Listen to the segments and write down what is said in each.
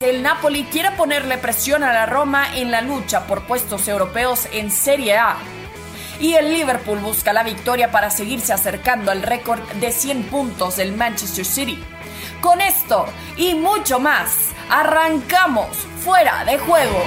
El Napoli quiere ponerle presión a la Roma en la lucha por puestos europeos en Serie A. Y el Liverpool busca la victoria para seguirse acercando al récord de 100 puntos del Manchester City. Con esto y mucho más, arrancamos fuera de juego.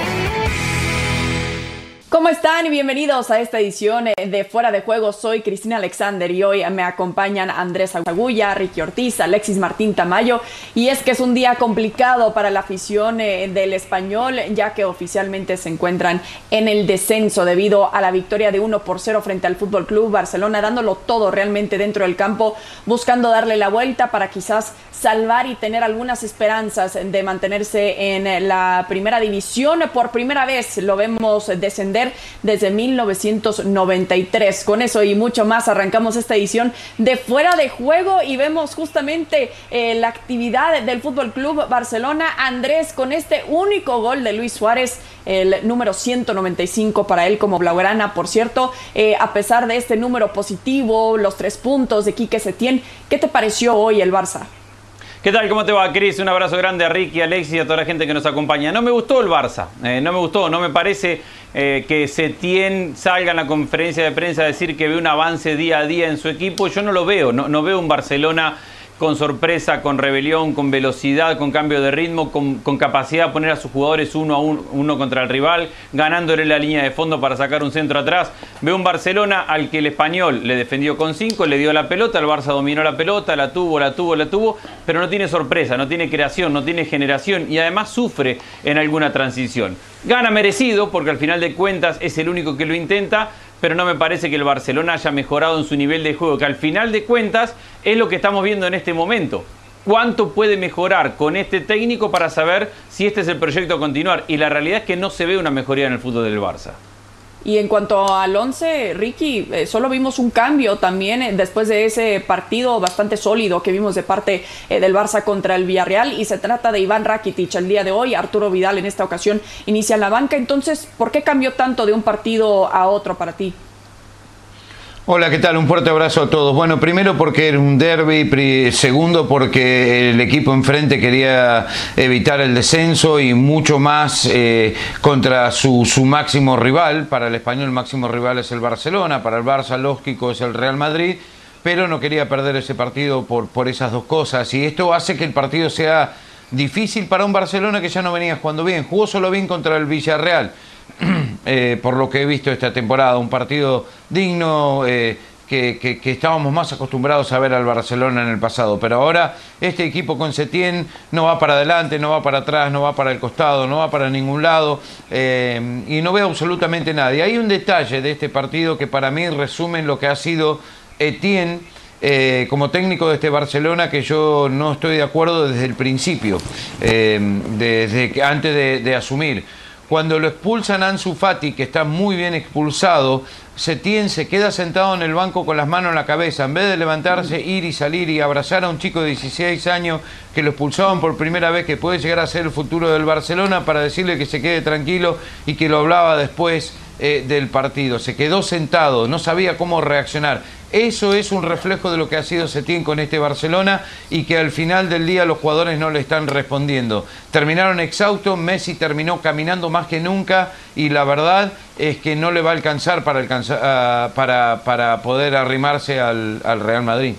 ¿Cómo están? Bienvenidos a esta edición eh, de Fuera de Juego. Soy Cristina Alexander y hoy me acompañan Andrés Agulla, Ricky Ortiz, Alexis Martín Tamayo. Y es que es un día complicado para la afición eh, del español, ya que oficialmente se encuentran en el descenso debido a la victoria de 1 por 0 frente al Fútbol Club Barcelona, dándolo todo realmente dentro del campo, buscando darle la vuelta para quizás salvar y tener algunas esperanzas de mantenerse en la primera división. Por primera vez lo vemos descender desde 1993. Con eso y mucho más arrancamos esta edición de Fuera de Juego y vemos justamente eh, la actividad del Fútbol Club Barcelona. Andrés con este único gol de Luis Suárez el número 195 para él como Blaugrana, por cierto, eh, a pesar de este número positivo, los tres puntos de Quique Setién, ¿qué te pareció hoy el Barça? ¿Qué tal? ¿Cómo te va, Cris? Un abrazo grande a Ricky, a Alexis y a toda la gente que nos acompaña. No me gustó el Barça, eh, no me gustó, no me parece eh, que Setién salga en la conferencia de prensa a decir que ve un avance día a día en su equipo. Yo no lo veo, no, no veo un Barcelona con sorpresa, con rebelión, con velocidad, con cambio de ritmo, con, capacidad de poner a sus jugadores uno a uno, contra el rival, ganándole la línea de fondo para sacar un centro atrás. Veo un Barcelona al que el español le defendió con cinco, le dio la pelota, el Barça dominó la pelota, la tuvo, la tuvo, la tuvo, pero no tiene sorpresa, no tiene creación, no tiene generación y además sufre en alguna transición. Gana merecido porque al final de cuentas es el único que lo intenta, pero no me parece que el Barcelona haya mejorado en su nivel de juego, que al final de cuentas es lo que estamos viendo en este momento. ¿Cuánto puede mejorar con este técnico para saber si este es el proyecto a continuar? Y la realidad es que no se ve una mejoría en el fútbol del Barça. Y en cuanto al 11, Ricky, eh, solo vimos un cambio también eh, después de ese partido bastante sólido que vimos de parte eh, del Barça contra el Villarreal. Y se trata de Iván Rakitic el día de hoy, Arturo Vidal en esta ocasión inicia la banca, entonces, ¿por qué cambió tanto de un partido a otro para ti? Hola, ¿qué tal? Un fuerte abrazo a todos. Bueno, primero porque era un derby, segundo porque el equipo enfrente quería evitar el descenso y mucho más eh, contra su, máximo rival. Para el español el máximo rival es el Barcelona, para el Barça lógico es el Real Madrid, pero no quería perder ese partido por, por esas dos cosas. Y esto hace que el partido sea difícil para un Barcelona que ya no venía jugando bien. Jugó solo bien contra el Villarreal Eh, por lo que he visto esta temporada, un partido digno. Eh, que, estábamos más acostumbrados a ver al Barcelona en el pasado. Pero ahora este equipo con Setién no va para adelante, no va para atrás, no va para el costado, no va para ningún lado eh, y no veo absolutamente nadie. Hay un detalle de este partido que para mí resume lo que ha sido Etienne. como técnico de este Barcelona que yo no estoy de acuerdo desde el principio, desde antes de asumir. Cuando lo expulsan a Ansu Fati, que está muy bien expulsado, Setién se queda sentado en el banco con las manos en la cabeza. En vez de levantarse, ir y salir y abrazar a un chico de 16 años que lo expulsaban por primera vez, que puede llegar a ser el futuro del Barcelona, para decirle que se quede tranquilo y que lo hablaba después eh, del partido. Se quedó sentado, no sabía cómo reaccionar. Eso es un reflejo de lo que ha sido Setién con este Barcelona y que al final del día los jugadores no le están respondiendo. Terminaron exhaustos, Messi terminó caminando más que nunca y la verdad es que no le va a alcanzar para, alcanzar, ah, para, para poder arrimarse al, al Real Madrid.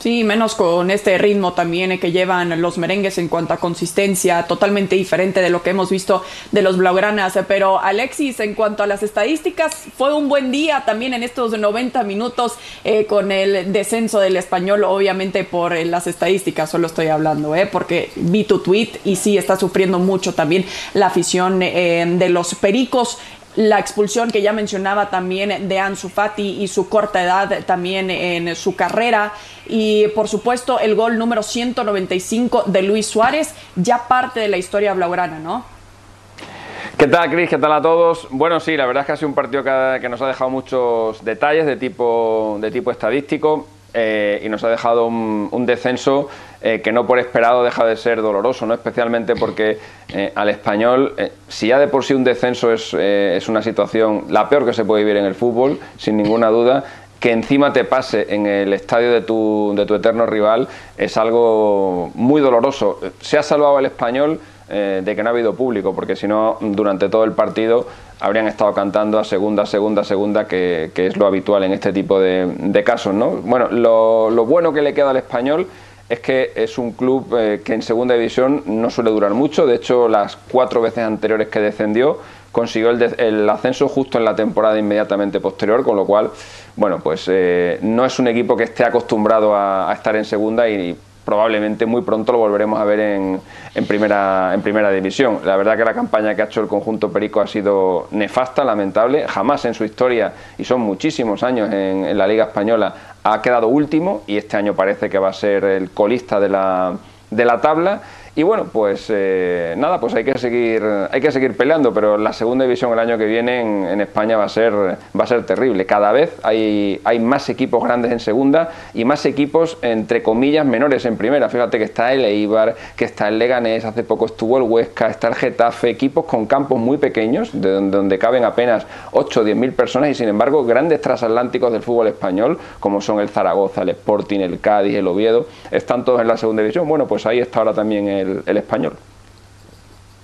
Sí, menos con este ritmo también que llevan los merengues en cuanto a consistencia, totalmente diferente de lo que hemos visto de los Blaugranas. Pero Alexis, en cuanto a las estadísticas, fue un buen día también en estos 90 minutos eh, con el descenso del español, obviamente por eh, las estadísticas, solo estoy hablando, eh, porque vi tu tweet y sí está sufriendo mucho también la afición de los Pericos la expulsión que ya mencionaba también de Ansu Fati y su corta edad también en su carrera y por supuesto el gol número 195 de Luis Suárez, ya parte de la historia blaugrana, ¿no? ¿Qué tal, Cris? ¿Qué tal a todos? Bueno, sí, la verdad es que ha sido un partido que, nos ha dejado muchos detalles de tipo, de tipo estadístico eh, y nos ha dejado un, descenso eh, que no por esperado deja de ser doloroso, ¿no? especialmente porque eh, al español, si ya de por sí un descenso es, es, una situación la peor que se puede vivir en el fútbol, sin ninguna duda, que encima te pase en el estadio de tu, de tu eterno rival es algo muy doloroso. Se ha salvado el español eh, de que no ha habido público, porque si no, durante todo el partido habrían estado cantando a segunda, segunda, segunda, que, es lo habitual en este tipo de, casos. ¿no? Bueno, lo, bueno que le queda al español es que es un club eh, que en segunda división no suele durar mucho, de hecho las cuatro veces anteriores que descendió consiguió el, ascenso justo en la temporada inmediatamente posterior, con lo cual, bueno, pues eh, no es un equipo que esté acostumbrado a, a estar en segunda y probablemente muy pronto lo volveremos a ver en, en, primera, en primera división. La verdad que la campaña que ha hecho el conjunto Perico ha sido nefasta, lamentable. Jamás en su historia, y son muchísimos años en, en la Liga Española, ha quedado último y este año parece que va a ser el colista de la, de la tabla y bueno, pues eh, nada, pues hay que seguir, hay que seguir peleando, pero la segunda división el año que viene en, España va a ser, va a ser terrible. Cada vez hay, hay más equipos grandes en segunda y más equipos entre comillas menores en primera. Fíjate que está el Eibar, que está el Leganés, hace poco estuvo el Huesca, está el Getafe, equipos con campos muy pequeños, de donde, donde caben apenas 8 o 10 mil personas y sin embargo grandes transatlánticos del fútbol español, como son el Zaragoza, el Sporting, el Cádiz, el Oviedo, están todos en la segunda división. Bueno, pues ahí está ahora también el el, español.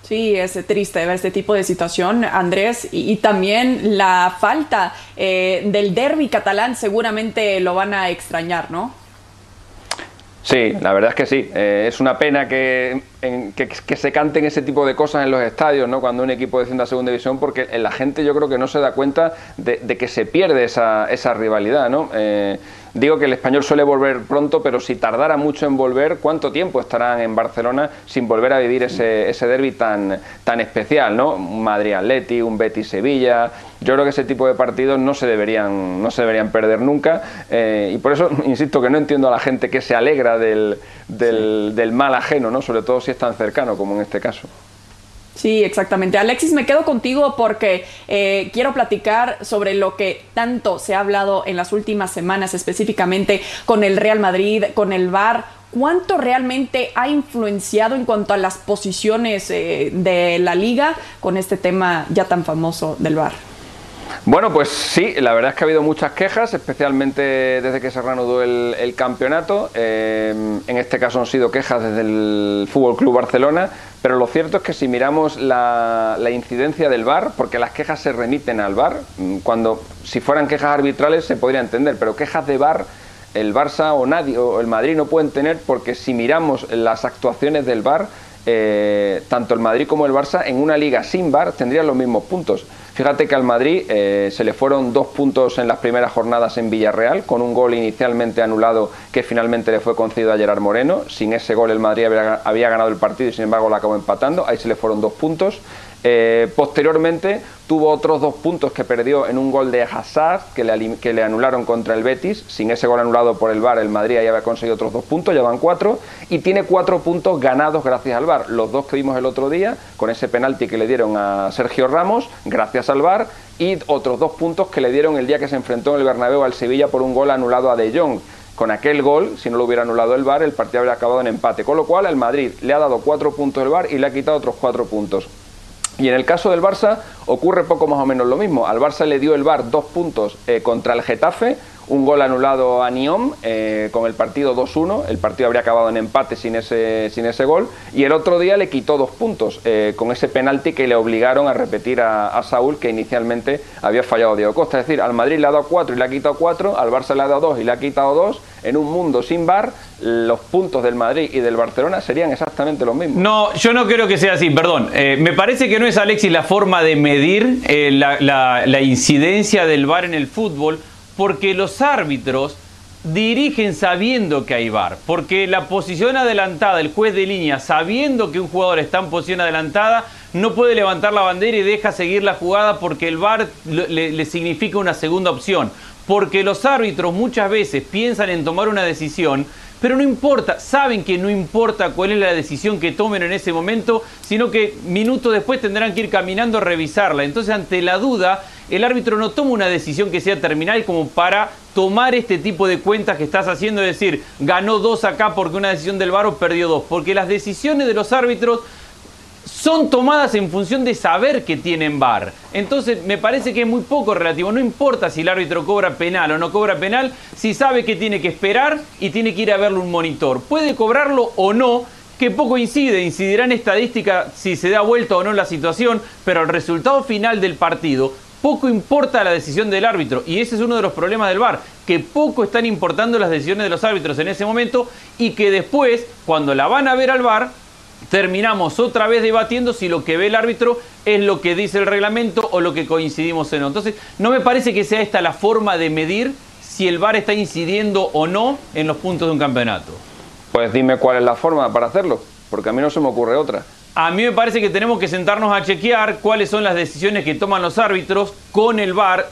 Sí, es triste ver este tipo de situación, Andrés, y, también la falta eh, del derby catalán seguramente lo van a extrañar, ¿no? Sí, la verdad es que sí. Eh, es una pena que, que, se canten ese tipo de cosas en los estadios, ¿no? Cuando un equipo desciende a segunda división, porque la gente yo creo que no se da cuenta de, que se pierde esa, esa rivalidad, ¿no? Eh, Digo que el español suele volver pronto, pero si tardara mucho en volver, ¿cuánto tiempo estarán en Barcelona sin volver a vivir ese, ese derby tan, tan especial? ¿no? Un Madrid-Atleti, un Betis-Sevilla. Yo creo que ese tipo de partidos no se deberían, no se deberían perder nunca. Eh, y por eso, insisto, que no entiendo a la gente que se alegra del, del, del mal ajeno, ¿no? sobre todo si es tan cercano como en este caso. Sí, exactamente. Alexis, me quedo contigo porque eh, quiero platicar sobre lo que tanto se ha hablado en las últimas semanas, específicamente con el Real Madrid, con el VAR. ¿Cuánto realmente ha influenciado en cuanto a las posiciones eh, de la liga con este tema ya tan famoso del VAR? Bueno, pues sí, la verdad es que ha habido muchas quejas, especialmente desde que se reanudó el, campeonato. Eh, en este caso han sido quejas desde el Fútbol Club Barcelona, pero lo cierto es que si miramos la, incidencia del VAR, porque las quejas se remiten al VAR, mm, cuando si fueran quejas arbitrales se podría entender, pero quejas de VAR el Barça o nadie o el Madrid no pueden tener porque si miramos las actuaciones del VAR, eh, tanto el Madrid como el Barça en una liga sin VAR tendrían los mismos puntos. Fíjate que al Madrid eh, se le fueron dos puntos en las primeras jornadas en Villarreal, con un gol inicialmente anulado que finalmente le fue concedido a Gerard Moreno. Sin ese gol el Madrid había, ganado el partido y sin embargo lo acabó empatando. Ahí se le fueron dos puntos. Eh, posteriormente tuvo otros dos puntos que perdió en un gol de Hazard que le, anularon contra el Betis. Sin ese gol anulado por el VAR, el Madrid ya había conseguido otros dos puntos, ya van cuatro. Y tiene cuatro puntos ganados gracias al VAR. Los dos que vimos el otro día, con ese penalti que le dieron a Sergio Ramos, gracias al VAR. Y otros dos puntos que le dieron el día que se enfrentó en el Bernabéu al Sevilla por un gol anulado a De Jong con aquel gol, si no lo hubiera anulado el VAR, el partido habría acabado en empate. Con lo cual, el Madrid le ha dado cuatro puntos el VAR y le ha quitado otros cuatro puntos. Y en el caso del Barça ocurre poco más o menos lo mismo. Al Barça le dio el VAR dos puntos eh, contra el Getafe, un gol anulado a Niom eh, con el partido 2-1. El partido habría acabado en empate sin ese, sin ese gol. Y el otro día le quitó dos puntos eh, con ese penalti que le obligaron a repetir a, Saúl, que inicialmente había fallado Diego Costa. Es decir, al Madrid le ha dado cuatro y le ha quitado cuatro, al Barça le ha dado dos y le ha quitado dos. En un mundo sin VAR, los puntos del Madrid y del Barcelona serían exactamente los mismos. No, yo no creo que sea así, perdón. Eh, me parece que no es, Alexis, la forma de medir la, la incidencia del VAR en el fútbol porque los árbitros dirigen sabiendo que hay VAR, porque la posición adelantada, el juez de línea, sabiendo que un jugador está en posición adelantada, no puede levantar la bandera y deja seguir la jugada porque el VAR le, significa una segunda opción, porque los árbitros muchas veces piensan en tomar una decisión pero no importa, saben que no importa cuál es la decisión que tomen en ese momento, sino que minutos después tendrán que ir caminando a revisarla. Entonces, ante la duda, el árbitro no toma una decisión que sea terminal como para tomar este tipo de cuentas que estás haciendo, es decir, ganó dos acá porque una decisión del VAR o perdió dos, porque las decisiones de los árbitros son tomadas en función de saber que tienen VAR. Entonces me parece que es muy poco relativo. No importa si el árbitro cobra penal o no cobra penal, si sabe que tiene que esperar y tiene que ir a verle un monitor. Puede cobrarlo o no, que poco incide, incidirá en estadística si se da vuelta o no la situación, pero el resultado final del partido poco importa la decisión del árbitro y ese es uno de los problemas del VAR, que poco están importando las decisiones de los árbitros en ese momento y que después, cuando la van a ver al VAR, terminamos otra vez debatiendo si lo que ve el árbitro es lo que dice el reglamento o lo que coincidimos en no. Entonces, no me parece que sea esta la forma de medir si el VAR está incidiendo o no en los puntos de un campeonato. Pues dime cuál es la forma para hacerlo, porque a mí no se me ocurre otra. A mí me parece que tenemos que sentarnos a chequear cuáles son las decisiones que toman los árbitros con el VAR,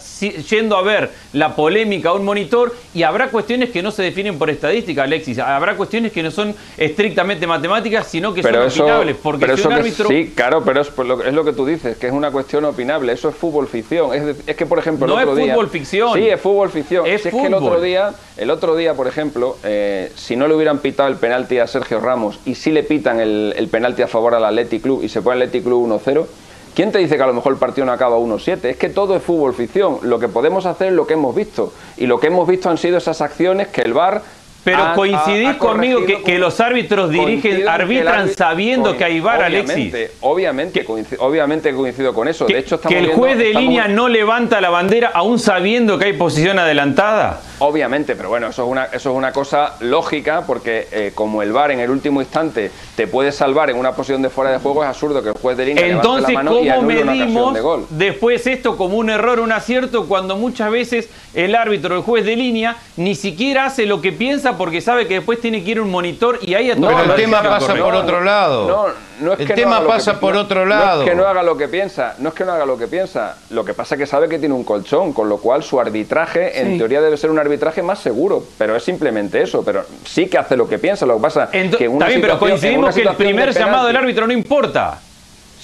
yendo a ver la polémica a un monitor y habrá cuestiones que no se definen por estadística, Alexis. Habrá cuestiones que no son estrictamente matemáticas, sino que son opinables. Porque si un árbitro... sí, claro, pero es lo, es lo, que tú dices, que es una cuestión opinable. Eso es fútbol ficción. Es, es que, por ejemplo, el no otro es fútbol ficción. Sí, es fútbol ficción. Es, es que el otro día, el otro día, por ejemplo, eh, si no le hubieran pitado el penalti a Sergio Ramos y si le pitan el, el penalti a favor al Athletic Club y se pone Athletic Club 1-0, ¿quién te dice que a lo mejor el partido no acaba 1-7? Es que todo es fútbol ficción. Lo que podemos hacer es lo que hemos visto. Y lo que hemos visto han sido esas acciones que el VAR pero coincidís conmigo que, los árbitros dirigen, arbitran sabiendo que hay VAR, Alexis. Obviamente, obviamente coincido con eso. Que, de hecho, que el juez de línea no levanta la bandera aún sabiendo que hay posición adelantada. Obviamente, pero bueno, eso es una, eso es una cosa lógica porque eh, como el VAR en el último instante te puede salvar en una posición de fuera de juego, es absurdo que el juez de línea Entonces, la mano ¿cómo y medimos de gol. después esto como un error, un acierto, cuando muchas veces el árbitro, el juez de línea, ni siquiera hace lo que piensa porque sabe que después tiene que ir un monitor y ahí a no, Pero el tema pasa por otro lado. No, no es el que tema no pasa por otro lado. No es que no haga lo que piensa, no es que no haga lo que piensa. Lo que pasa es que sabe que tiene un colchón, con lo cual su arbitraje, en teoría, debe ser un arbitraje más seguro. Pero es simplemente eso. Pero sí que hace lo que piensa. Lo que pasa Ento que una Está bien, pero coincidimos que el primer llamado del árbitro no importa.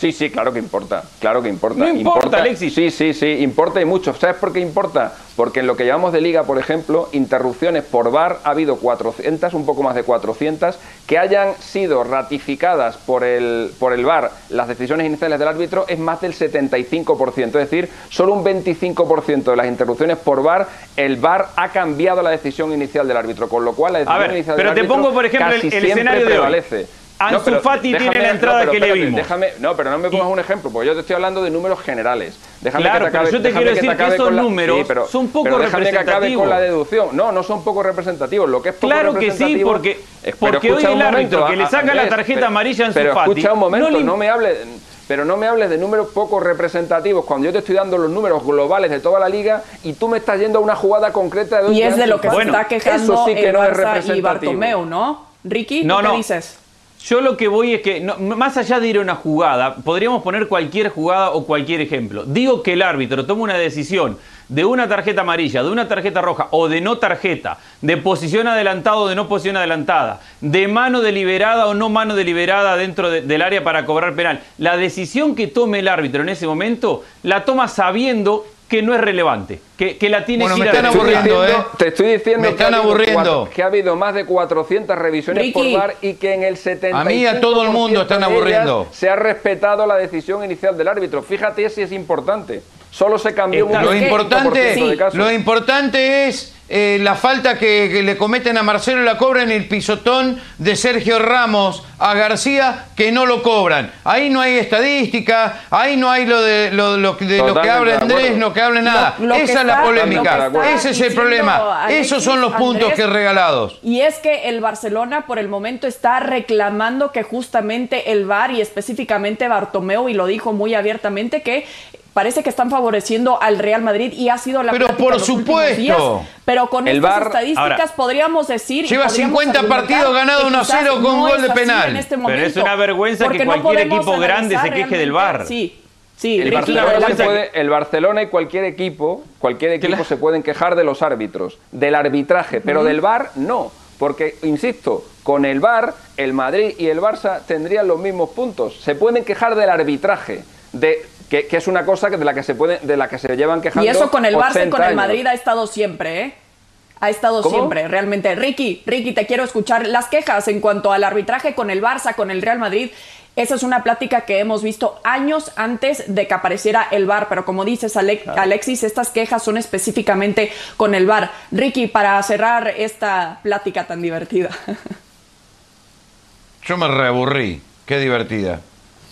Sí, sí, claro que importa, claro que importa. No importa, Alexis. Sí, sí, sí, importa y mucho. ¿Sabes por qué importa? Porque en lo que llamamos de liga, por ejemplo, interrupciones por VAR ha habido 400, un poco más de 400, que hayan sido ratificadas por el, por el VAR las decisiones iniciales del árbitro es más del 75%. Es decir, solo un 25% de las interrupciones por VAR, el VAR ha cambiado la decisión inicial del árbitro, con lo cual la decisión a ver, inicial pero del te pongo, por ejemplo, casi el, el siempre escenario de prevalece. hoy. Ansu Fati tiene la entrada no, que espérate, le vimos. Déjame, no, pero no me pongas un ejemplo, porque yo te estoy hablando de números generales. Déjame claro, que te acabe, pero yo te quiero decir que, que esos la, números sí, pero, son poco pero déjame representativos. que acabe con la deducción. No, no son poco representativos. Lo que es poco claro que sí, porque, porque hoy el árbitro que le saca la tarjeta amarilla a Ansu pero Fati... escucha un momento, no, no me hables... Pero no me hables de números poco representativos cuando yo te estoy dando los números globales de toda la liga y tú me estás yendo a una jugada concreta de Y es de lo que bueno, se está quejando sí que el no Barça y Bartomeu, ¿no? Ricky, no, ¿qué no. dices? Yo lo que voy es que, no, más allá de ir a una jugada, podríamos poner cualquier jugada o cualquier ejemplo. Digo que el árbitro toma una decisión de una tarjeta amarilla, de una tarjeta roja o de no tarjeta, de posición adelantada o de no posición adelantada, de mano deliberada o no mano deliberada dentro de, del área para cobrar penal. La decisión que tome el árbitro en ese momento la toma sabiendo que no es relevante, que, que la tiene bueno, que me están aburriendo, ¿eh? Te estoy diciendo me están que, ha aburriendo. Cuatro, que ha habido más de 400 revisiones Ricky. por VAR y que en el 70 A mí y a todo el mundo están aburriendo. Se ha respetado la decisión inicial del árbitro. Fíjate si es importante. Solo se cambió un Lo 25% importante, de casos. lo importante es eh, la falta que, que le cometen a Marcelo la cobran el pisotón de Sergio Ramos a García que no lo cobran. Ahí no hay estadística, ahí no hay lo de lo, lo- de lo que habla de Andrés, lo que habla nada. Lo- lo que Esa es la polémica, ese es el problema. Alexis, Esos son los puntos Andrés, que regalados. Y es que el Barcelona por el momento está reclamando que justamente el VAR y específicamente Bartomeu, y lo dijo muy abiertamente, que parece que están favoreciendo al Real Madrid y ha sido la Pero por los supuesto. días. Pero con El estas VAR estadísticas Ahora, podríamos decir... lleva podríamos 50 argumentar partidos ganado que 1 a quizás 0 con no gol de penal. en este Pero es una vergüenza que cualquier equipo grande se queje del VAR. Sí, sí, El Ricky, Barcelona se puede- el Barcelona y cualquier equipo, cualquier equipo Claro. se pueden quejar de los árbitros, del arbitraje, pero del VAR no, porque insisto, con el VAR el Madrid y el Barça tendrían los mismos puntos. Se pueden quejar del arbitraje, de que, que es una cosa que de la que se puede, de la que se llevan quejando. Y eso con el Barça y 80 con el años. Madrid ha estado siempre, ¿eh? Ha estado ¿Cómo? siempre, realmente. Ricky, Ricky, te quiero escuchar las quejas en cuanto al arbitraje con el Barça, con el Real Madrid. Esa es una plática que hemos visto años antes de que apareciera el VAR, pero como dices, Ale- Alexis, estas quejas son específicamente con el VAR. Ricky, para cerrar esta plática tan divertida. Yo me reaburrí. Qué divertida.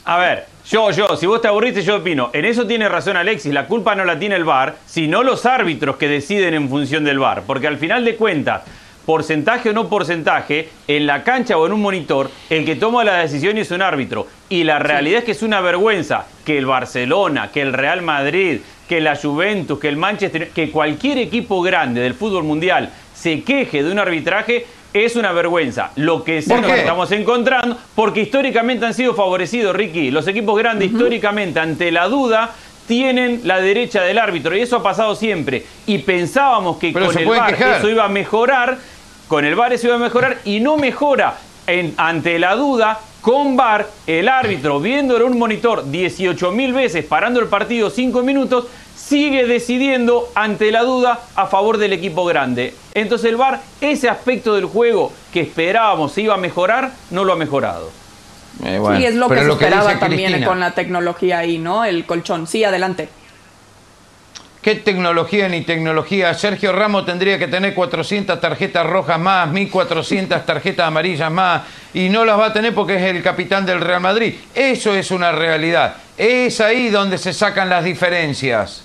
A ver, yo, yo, si vos te aburriste, yo opino. En eso tiene razón Alexis, la culpa no la tiene el VAR, sino los árbitros que deciden en función del VAR. Porque al final de cuentas, porcentaje o no porcentaje, en la cancha o en un monitor, el que toma la decisión es un árbitro. Y la realidad es que es una vergüenza que el Barcelona, que el Real Madrid, que la Juventus, que el Manchester, que cualquier equipo grande del fútbol mundial se queje de un arbitraje es una vergüenza. Lo que sí nos estamos encontrando, porque históricamente han sido favorecidos, Ricky. Los equipos grandes históricamente, ante la duda, tienen la derecha del árbitro. Y eso ha pasado siempre. Y pensábamos que con el VAR eso iba a mejorar con el VAR eso iba a mejorar y no mejora. ante la duda, con VAR, el árbitro, viendo en un monitor 18.000 veces, parando el partido 5 minutos, sigue decidiendo ante la duda a favor del equipo grande. Entonces el VAR, ese aspecto del juego que esperábamos se iba a mejorar, no lo ha mejorado. Eh, sí, es lo que se esperaba también con la tecnología ahí, ¿no? El colchón. Sí, adelante. ¿Qué tecnología ni tecnología? Sergio Ramos tendría que tener 400 tarjetas rojas más, 1400 tarjetas amarillas más, y no las va a tener porque es el capitán del Real Madrid. Eso es una realidad. Es ahí donde se sacan las diferencias.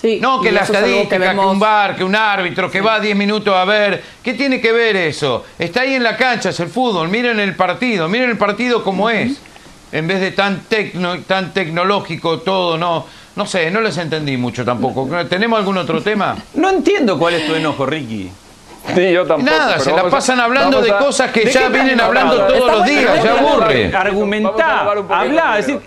Sí, no que la estadística, que, un bar, que un árbitro, que va 10 minutos a ver. ¿Qué tiene que ver eso? Está ahí en la cancha, es el fútbol. Miren el partido, miren el partido como es. En vez de tan, tecno, tan tecnológico todo, no no sé, no les entendí mucho tampoco. ¿Tenemos algún otro tema? No entiendo cuál es tu enojo, Ricky. Sí, yo tampoco. Nada, se la pasan hablando de cosas que ya vienen hablando todos los días, ya aburre. Argumentá, habla, decir,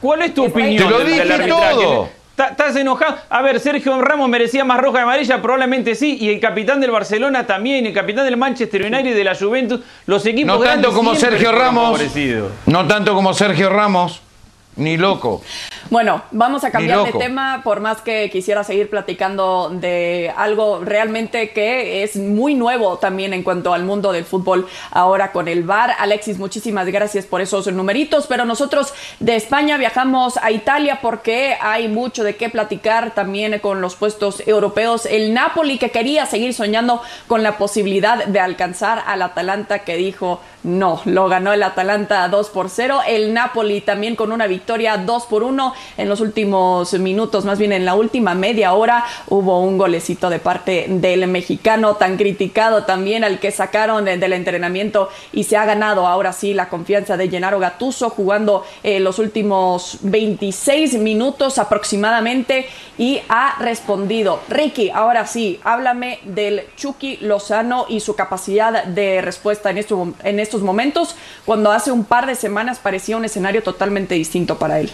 ¿cuál es tu opinión? Te lo dije todo. ¿Estás enojado? A ver, Sergio Ramos merecía más roja y amarilla, probablemente sí, y el capitán del Barcelona también, y el capitán del Manchester United y de la Juventus, los equipos No tanto como Sergio Ramos. No tanto como Sergio Ramos. Ni loco. Bueno, vamos a cambiar de tema, por más que quisiera seguir platicando de algo realmente que es muy nuevo también en cuanto al mundo del fútbol ahora con el VAR. Alexis, muchísimas gracias por esos numeritos, pero nosotros de España viajamos a Italia porque hay mucho de qué platicar también con los puestos europeos. El Napoli que quería seguir soñando con la posibilidad de alcanzar al Atalanta que dijo no, lo ganó el Atalanta 2 por 0. El Napoli también con una victoria 2 por 1 en los últimos minutos, más bien en la última media hora, hubo un golecito de parte del mexicano tan criticado también al que sacaron del entrenamiento y se ha ganado ahora sí la confianza de Gennaro Gatuso jugando eh, los últimos 26 minutos aproximadamente y ha respondido. Ricky, ahora sí, háblame del Chucky Lozano y su capacidad de respuesta en estos momentos, cuando hace un par de semanas parecía un escenario totalmente distinto para él.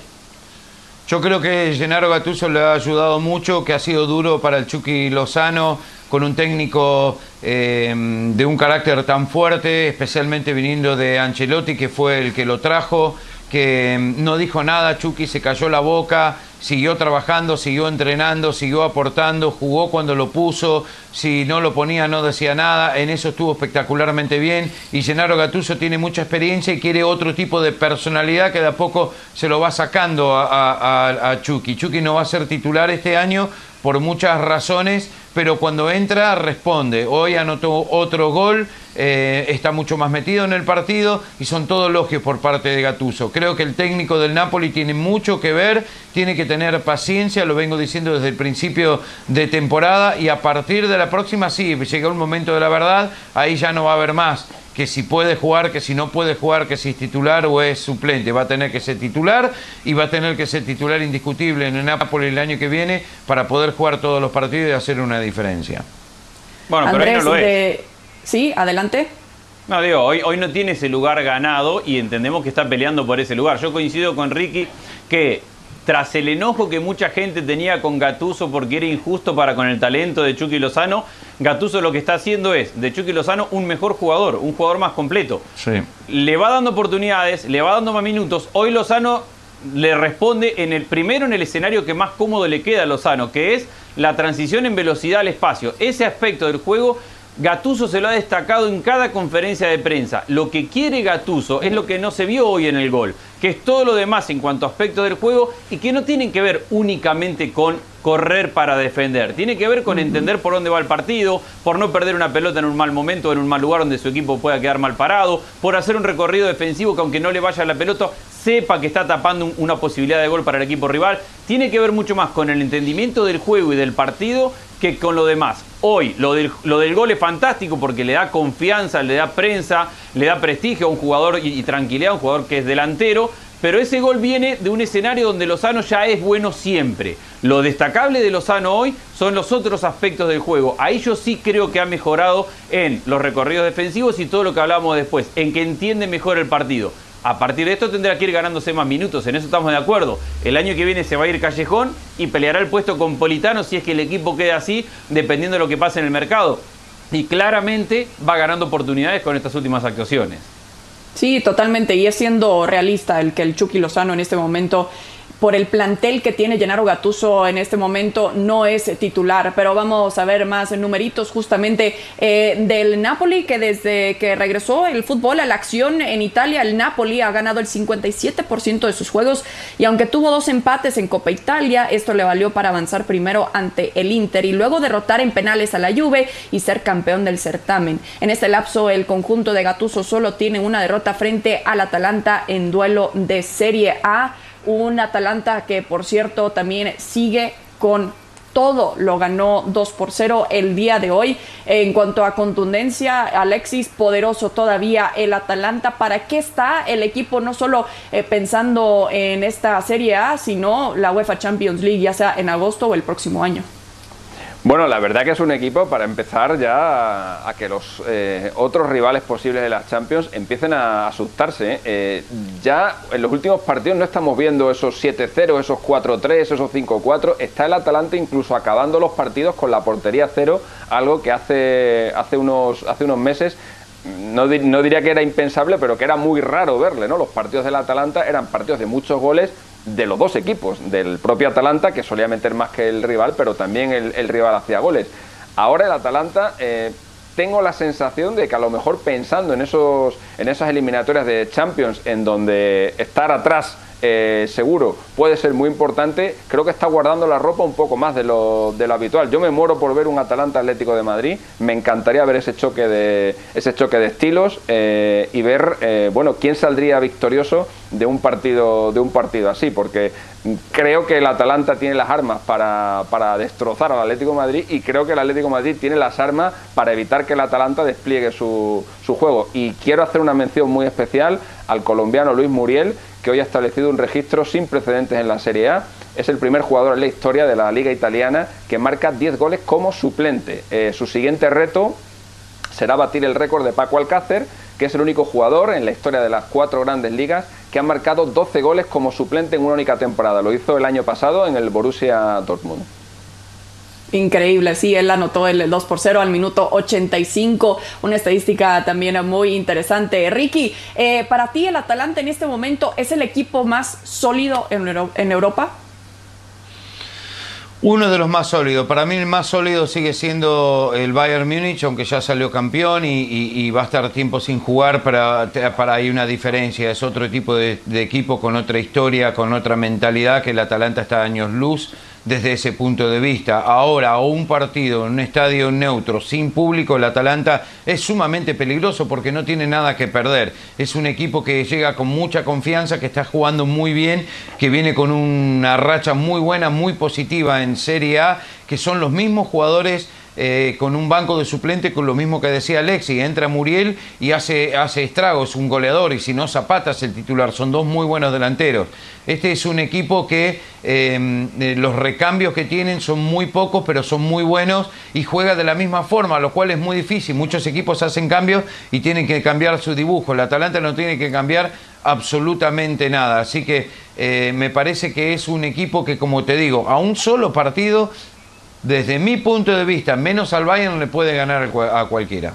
Yo creo que Gennaro Gattuso le ha ayudado mucho, que ha sido duro para el Chucky Lozano, con un técnico eh, de un carácter tan fuerte, especialmente viniendo de Ancelotti, que fue el que lo trajo que mm, no dijo nada, Chucky se cayó la boca, siguió trabajando, siguió entrenando, siguió aportando, jugó cuando lo puso, si no lo ponía no decía nada, en eso estuvo espectacularmente bien y Gennaro Gatuso tiene mucha experiencia y quiere otro tipo de personalidad que de a poco se lo va sacando a, a Chucky. Chucky no va a ser titular este año por muchas razones, pero cuando entra responde. Hoy anotó otro gol, eh, está mucho más metido en el partido y son todos elogios por parte de Gatuso. Creo que el técnico del Napoli tiene mucho que ver, tiene que tener paciencia, lo vengo diciendo desde el principio de temporada y a partir de la próxima sí, llega un momento de la verdad, ahí ya no va a haber más que si puede jugar, que si no puede jugar, que si es titular o es suplente. Va a tener que ser titular y va a tener que ser titular indiscutible en el Napoli el año que viene para poder jugar todos los partidos y hacer una diferencia. Bueno, pero no lo es. Sí, adelante. No, digo, hoy, hoy no tiene ese lugar ganado y entendemos que está peleando por ese lugar. Yo coincido con Ricky que tras el enojo que mucha gente tenía con Gatuso porque era injusto para con el talento de Chucky Lozano, Gatuso lo que está haciendo es de Chucky Lozano un mejor jugador, un jugador más completo. Le va dando oportunidades, le va dando más minutos. Hoy Lozano le responde en el primero en el escenario que más cómodo le queda a Lozano, que es la transición en velocidad al espacio. Ese aspecto del juego Gatuso se lo ha destacado en cada conferencia de prensa. Lo que quiere Gatuso es lo que no se vio hoy en el gol que es todo lo demás en cuanto a aspectos del juego y que no tienen que ver únicamente con correr para defender. Tiene que ver con entender por dónde va el partido, por no perder una pelota en un mal momento, en un mal lugar donde su equipo pueda quedar mal parado, por hacer un recorrido defensivo que aunque no le vaya la pelota, sepa que está tapando una posibilidad de gol para el equipo rival. Tiene que ver mucho más con el entendimiento del juego y del partido que con lo demás. Hoy lo del, gol es fantástico porque le da confianza, le da prensa, le da prestigio a un jugador y, y tranquilidad a un jugador que es delantero, pero ese gol viene de un escenario donde Lozano ya es bueno siempre. Lo destacable de Lozano hoy son los otros aspectos del juego. Ahí yo sí creo que ha mejorado en los recorridos defensivos y todo lo que hablamos después, en que entiende mejor el partido. A partir de esto tendrá que ir ganándose más minutos, en eso estamos de acuerdo. El año que viene se va a ir Callejón y peleará el puesto con Politano si es que el equipo queda así, dependiendo de lo que pase en el mercado. Y claramente va ganando oportunidades con estas últimas actuaciones. Sí, totalmente. Y es siendo realista el que el Chucky Lozano en este momento por el plantel que tiene Gennaro Gattuso en este momento no es titular, pero vamos a ver más numeritos justamente eh, del Napoli que desde que regresó el fútbol a la acción en Italia, el Napoli ha ganado el 57% de sus juegos y aunque tuvo dos empates en Copa Italia, esto le valió para avanzar primero ante el Inter y luego derrotar en penales a la Juve y ser campeón del certamen. En este lapso el conjunto de Gattuso solo tiene una derrota frente al Atalanta en duelo de Serie A un Atalanta que por cierto también sigue con todo lo ganó 2 por 0 el día de hoy. En cuanto a contundencia, Alexis, poderoso todavía el Atalanta. ¿Para qué está el equipo? No solo eh, pensando en esta Serie A, sino la UEFA Champions League, ya sea en agosto o el próximo año. Bueno, la verdad que es un equipo para empezar ya a, que los eh, otros rivales posibles de las Champions empiecen a asustarse. ¿eh? Eh, ya en los últimos partidos no estamos viendo esos 7-0, esos 4-3, esos 5-4. Está el Atalanta incluso acabando los partidos con la portería cero, algo que hace, hace, unos, hace unos meses no, no, diría que era impensable, pero que era muy raro verle, ¿no? Los partidos del Atalanta eran partidos de muchos goles de los dos equipos, del propio Atalanta, que solía meter más que el rival, pero también el, rival hacía goles. Ahora el Atalanta, eh, tengo la sensación de que a lo mejor pensando en, esos, en esas eliminatorias de Champions, en donde estar atrás eh, seguro puede ser muy importante, creo que está guardando la ropa un poco más de lo, habitual. Yo me muero por ver un Atalanta Atlético de Madrid, me encantaría ver ese choque de, ese choque de estilos eh, y ver eh, bueno, quién saldría victorioso de un partido, de un partido así, porque creo que el Atalanta tiene las armas para, para, destrozar al Atlético de Madrid y creo que el Atlético Madrid tiene las armas para evitar que el Atalanta despliegue su, su juego. Y quiero hacer una mención muy especial al colombiano Luis Muriel, que hoy ha establecido un registro sin precedentes en la Serie A. Es el primer jugador en la historia de la Liga Italiana que marca 10 goles como suplente. Eh, su siguiente reto será batir el récord de Paco Alcácer, que es el único jugador en la historia de las cuatro grandes ligas que ha marcado 12 goles como suplente en una única temporada. Lo hizo el año pasado en el Borussia Dortmund. Increíble, sí, él anotó el 2 por 0 al minuto 85, una estadística también muy interesante. Ricky, eh, para ti el Atalanta en este momento es el equipo más sólido en, en Europa. Uno de los más sólidos. Para mí el más sólido sigue siendo el Bayern Múnich, aunque ya salió campeón y, va a estar tiempo sin jugar para, para hay una diferencia. Es otro tipo de equipo con otra historia, con otra mentalidad, que el Atalanta está a años luz desde ese punto de vista. Ahora, un partido en un estadio neutro, sin público, el Atalanta es sumamente peligroso porque no tiene nada que perder. Es un equipo que llega con mucha confianza, que está jugando muy bien, que viene con una racha muy buena, muy positiva en Serie A, que son los mismos jugadores eh, con un banco de suplente con lo mismo que decía Alexi, entra Muriel y hace, hace estragos, un goleador, y si no Zapata es el titular, son dos muy buenos delanteros. Este es un equipo que em, eh, los recambios que tienen son muy pocos, pero son muy buenos y juega de la misma forma, lo cual es muy difícil. Muchos equipos hacen cambios y tienen que cambiar su dibujo. El Atalanta no tiene que cambiar absolutamente nada. Así que eh, me parece que es un equipo que, como te digo, a un solo partido desde mi punto de vista, menos al Bayern le puede ganar a cualquiera.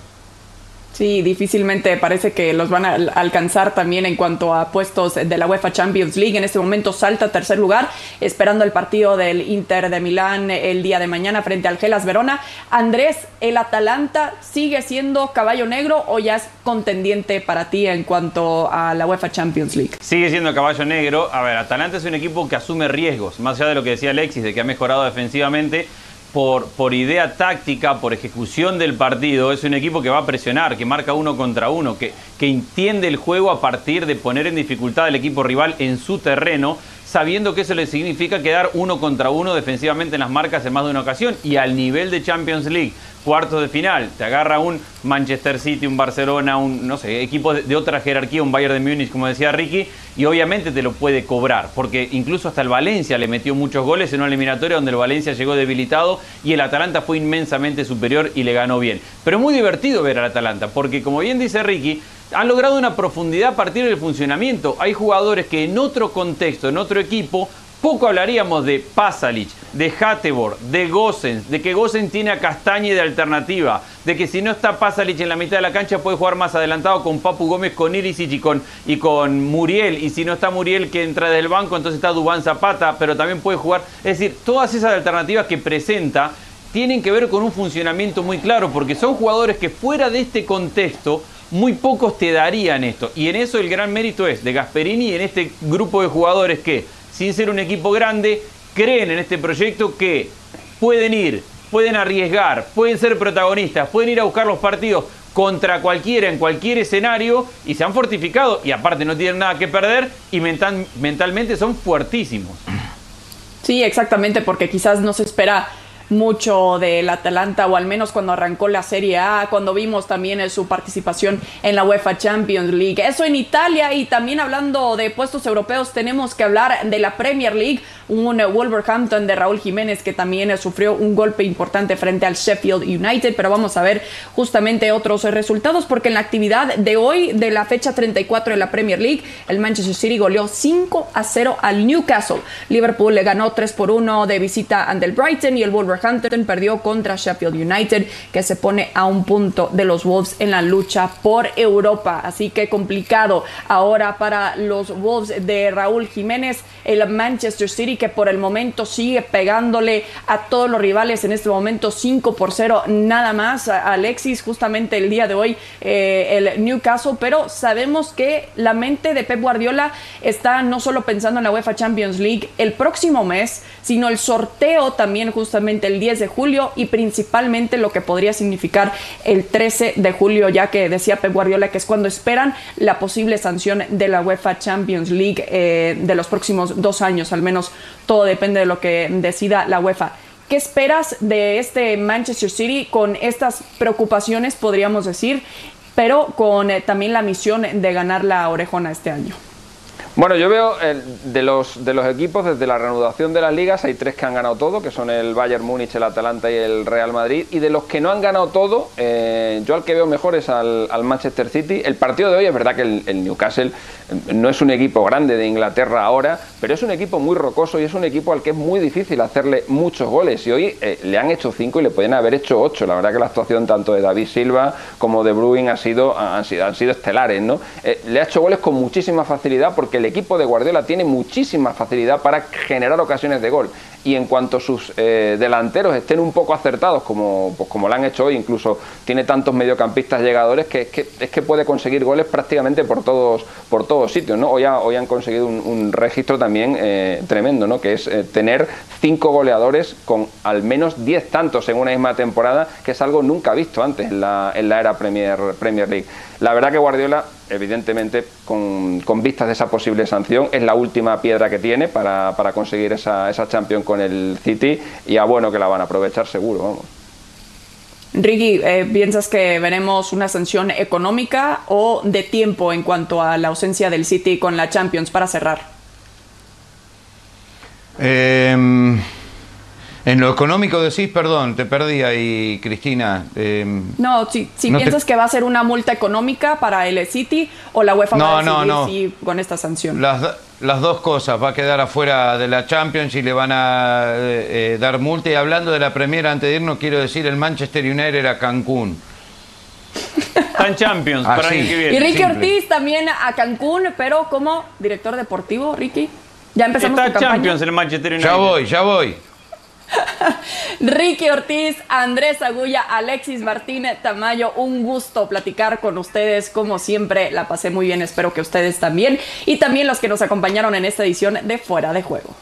Sí, difícilmente parece que los van a alcanzar también en cuanto a puestos de la UEFA Champions League. En este momento salta a tercer lugar, esperando el partido del Inter de Milán el día de mañana frente al Gelas Verona. Andrés, ¿el Atalanta sigue siendo caballo negro o ya es contendiente para ti en cuanto a la UEFA Champions League? Sigue siendo caballo negro. A ver, Atalanta es un equipo que asume riesgos, más allá de lo que decía Alexis, de que ha mejorado defensivamente por, por idea táctica, por ejecución del partido, es un equipo que va a presionar, que marca uno contra uno, que, que entiende el juego a partir de poner en dificultad al equipo rival en su terreno, sabiendo que eso le significa quedar uno contra uno defensivamente en las marcas en más de una ocasión y al nivel de Champions League cuartos de final, te agarra un Manchester City, un Barcelona, un, no sé, equipo de, otra jerarquía, un Bayern de Múnich, como decía Ricky, y obviamente te lo puede cobrar, porque incluso hasta el Valencia le metió muchos goles en una eliminatoria donde el Valencia llegó debilitado y el Atalanta fue inmensamente superior y le ganó bien. Pero muy divertido ver al Atalanta, porque como bien dice Ricky, han logrado una profundidad a partir del funcionamiento. Hay jugadores que en otro contexto, en otro equipo, poco hablaríamos de Pasalic, de Hatebor, de Gossens, de que Gossens tiene a Castañe de alternativa, de que si no está Pasalic en la mitad de la cancha puede jugar más adelantado con Papu Gómez, con Irisic y con, y con Muriel, y si no está Muriel que entra del banco, entonces está Dubán Zapata, pero también puede jugar. Es decir, todas esas alternativas que presenta tienen que ver con un funcionamiento muy claro, porque son jugadores que fuera de este contexto muy pocos te darían esto. Y en eso el gran mérito es de Gasperini y en este grupo de jugadores que sin ser un equipo grande, creen en este proyecto que pueden ir, pueden arriesgar, pueden ser protagonistas, pueden ir a buscar los partidos contra cualquiera en cualquier escenario y se han fortificado y aparte no tienen nada que perder y mentalmente son fuertísimos. Sí, exactamente, porque quizás no se espera mucho del Atalanta, o al menos cuando arrancó la Serie A, cuando vimos también su participación en la UEFA Champions League. Eso en Italia y también hablando de puestos europeos, tenemos que hablar de la Premier League, un Wolverhampton de Raúl Jiménez que también sufrió un golpe importante frente al Sheffield United, pero vamos a ver justamente otros resultados porque en la actividad de hoy, de la fecha 34 de la Premier League, el Manchester City goleó 5 a 0 al Newcastle. Liverpool le ganó 3 por 1 de visita ante el Brighton y el Wolverhampton Wolverhampton perdió contra Sheffield United, que se pone a un punto de los Wolves en la lucha por Europa. Así que complicado ahora para los Wolves de Raúl Jiménez, el Manchester City, que por el momento sigue pegándole a todos los rivales en este momento 5 por 0, nada más. Alexis, justamente el día de hoy, eh, el Newcastle, pero sabemos que la mente de Pep Guardiola está no solo pensando en la UEFA Champions League el próximo mes, sino el sorteo también justamente el 10 de julio y principalmente lo que podría significar el 13 de julio, ya que decía Pep Guardiola que es cuando esperan la posible sanción de la UEFA Champions League eh, de los próximos dos años, al menos todo depende de lo que decida la UEFA. ¿Qué esperas de este Manchester City con estas preocupaciones, podríamos decir, pero con eh, también la misión de ganar la orejona este año? Bueno, yo veo de, los, de los equipos desde la reanudación de las ligas, hay tres que han ganado todo, que son el Bayern Múnich, el Atalanta y el Real Madrid. Y de los que no han ganado todo, eh, yo al que veo mejor es al, Manchester City. El partido de hoy es verdad que el, Newcastle eh, no es un equipo grande de Inglaterra ahora, pero es un equipo muy rocoso y es un equipo al que es muy difícil hacerle muchos goles. Y hoy eh, le han hecho cinco y le pueden haber hecho ocho. La verdad que la actuación tanto de David Silva como de Bruin ha sido, han sido estelares. ¿no? le ha hecho goles con muchísima facilidad porque el equipo de Guardiola tiene muchísima facilidad para generar ocasiones de gol y en cuanto sus eh, delanteros estén un poco acertados, como, pues como lo han hecho hoy, incluso tiene tantos mediocampistas llegadores que es que, es que puede conseguir goles prácticamente por todos, por todos sitios. ¿no? Hoy, han conseguido un, registro también eh, tremendo, ¿no? que es eh, tener cinco goleadores con al menos diez tantos en una misma temporada, que es algo nunca visto antes en la, en la era Premier, Premier League. La verdad que Guardiola, evidentemente, con, con vistas de esa posible sanción, es la última piedra que tiene para, para conseguir esa, esa Champions con el City y a bueno que la van a aprovechar seguro, vamos. Ricky, eh, ¿piensas que veremos una sanción económica o de tiempo en cuanto a la ausencia del City con la Champions para cerrar? Em, en lo económico decís, perdón, te perdí ahí, Cristina. Em, no, si, piensas que va a ser una multa económica para el City o la UEFA va a decidir con esta sanción. Las, las dos cosas, va a quedar afuera de la Champions y le van a eh, eh, dar multa. Y hablando de la Premier, antes de irnos, quiero decir, el Manchester United era Cancún. Está en Champions para el que Y viene. Ricky simple. Ortiz también a Cancún, pero como director deportivo, Ricky. Ya empezamos Está. Champions el Manchester United. Ya voy, ya voy. Ricky Ortiz, Andrés Agulla, Alexis Martínez Tamayo, un gusto platicar con ustedes. Como siempre, la pasé muy bien, espero que ustedes también. Y también los que nos acompañaron en esta edición de Fuera de Juego.